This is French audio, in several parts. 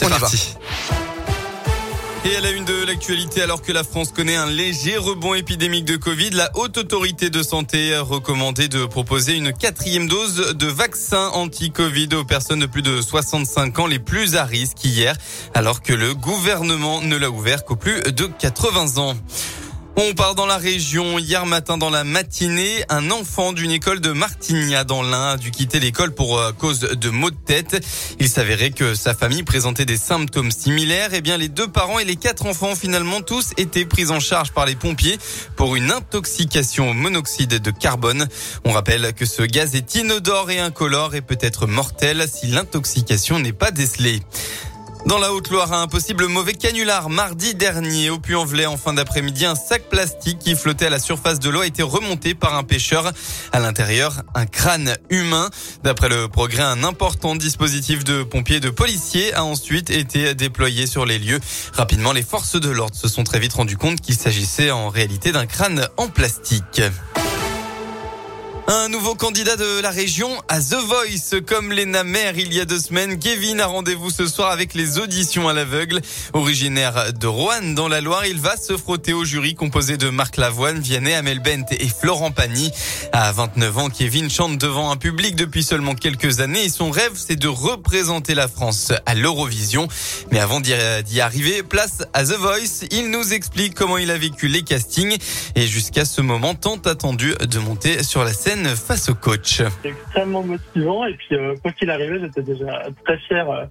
C'est parti. Et à la une de l'actualité, alors que la France connaît un léger rebond épidémique de Covid, la haute autorité de santé a recommandé de proposer une quatrième dose de vaccin anti-Covid aux personnes de plus de 65 ans les plus à risque hier, alors que le gouvernement ne l'a ouvert qu'aux plus de 80 ans. On part dans la région. Hier matin, dans la matinée, un enfant d'une école de Martigna dans l'Ain a dû quitter l'école pour euh, cause de maux de tête. Il s'avérait que sa famille présentait des symptômes similaires. Eh bien, les deux parents et les quatre enfants, finalement, tous étaient pris en charge par les pompiers pour une intoxication au monoxyde de carbone. On rappelle que ce gaz est inodore et incolore et peut être mortel si l'intoxication n'est pas décelée. Dans la Haute-Loire, un possible mauvais canular mardi dernier au Puy-en-Velay en fin d'après-midi, un sac plastique qui flottait à la surface de l'eau a été remonté par un pêcheur. À l'intérieur, un crâne humain. D'après le progrès, un important dispositif de pompiers et de policiers a ensuite été déployé sur les lieux. Rapidement, les forces de l'ordre se sont très vite rendu compte qu'il s'agissait en réalité d'un crâne en plastique. Un nouveau candidat de la région à The Voice, comme Lena Mer il y a deux semaines. Kevin a rendez-vous ce soir avec les auditions à l'aveugle. Originaire de Rouen dans la Loire, il va se frotter au jury composé de Marc Lavoine, Vianney, Amel Bent et Florent Pagny. À 29 ans, Kevin chante devant un public depuis seulement quelques années et son rêve, c'est de représenter la France à l'Eurovision. Mais avant d'y arriver, place à The Voice. Il nous explique comment il a vécu les castings et jusqu'à ce moment tant attendu de monter sur la scène face au coach. C'est extrêmement motivant et puis euh, quoi qu'il arrivait, j'étais déjà très fier. Euh,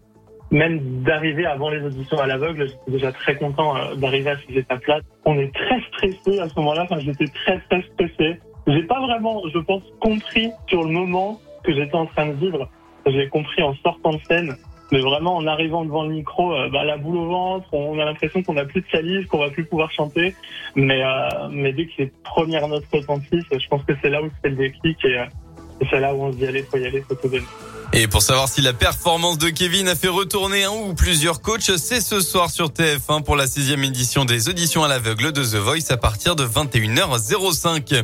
même d'arriver avant les auditions à l'aveugle, j'étais déjà très content euh, d'arriver à ces étapes-là. On est très stressé à ce moment-là. J'étais très très stressé. J'ai pas vraiment, je pense, compris sur le moment que j'étais en train de vivre. J'ai compris en sortant de scène. Mais vraiment, en arrivant devant le micro, bah, la boule au ventre, on a l'impression qu'on n'a plus de salive, qu'on va plus pouvoir chanter. Mais, euh, mais dès que les premières notes retentissent, je pense que c'est là où c'est le déclic et, et c'est là où on se dit allez, faut y aller, faut tout donner. Et pour savoir si la performance de Kevin a fait retourner un ou plusieurs coachs, c'est ce soir sur TF1 pour la sixième édition des auditions à l'aveugle de The Voice à partir de 21h05.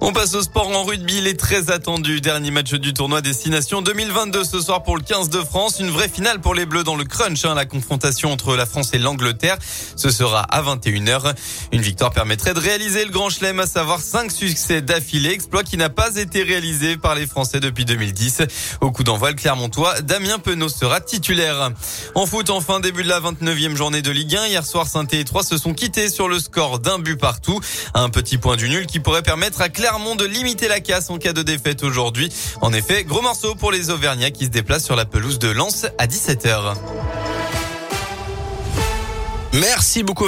On passe au sport en rugby, il est très attendu. Dernier match du tournoi Destination 2022 ce soir pour le 15 de France. Une vraie finale pour les Bleus dans le crunch, hein, la confrontation entre la France et l'Angleterre. Ce sera à 21h. Une victoire permettrait de réaliser le grand chelem, à savoir 5 succès d'affilée, exploit qui n'a pas été réalisé par les Français depuis 2010. Au coup le Clermontois, Damien Penaud sera titulaire. En foot, enfin, début de la 29e journée de Ligue 1. Hier soir, saint et 3 se sont quittés sur le score d'un but partout. Un petit point du nul qui pourrait permettre à Clermont de limiter la casse en cas de défaite aujourd'hui. En effet, gros morceau pour les Auvergnats qui se déplacent sur la pelouse de Lens à 17h. Merci beaucoup.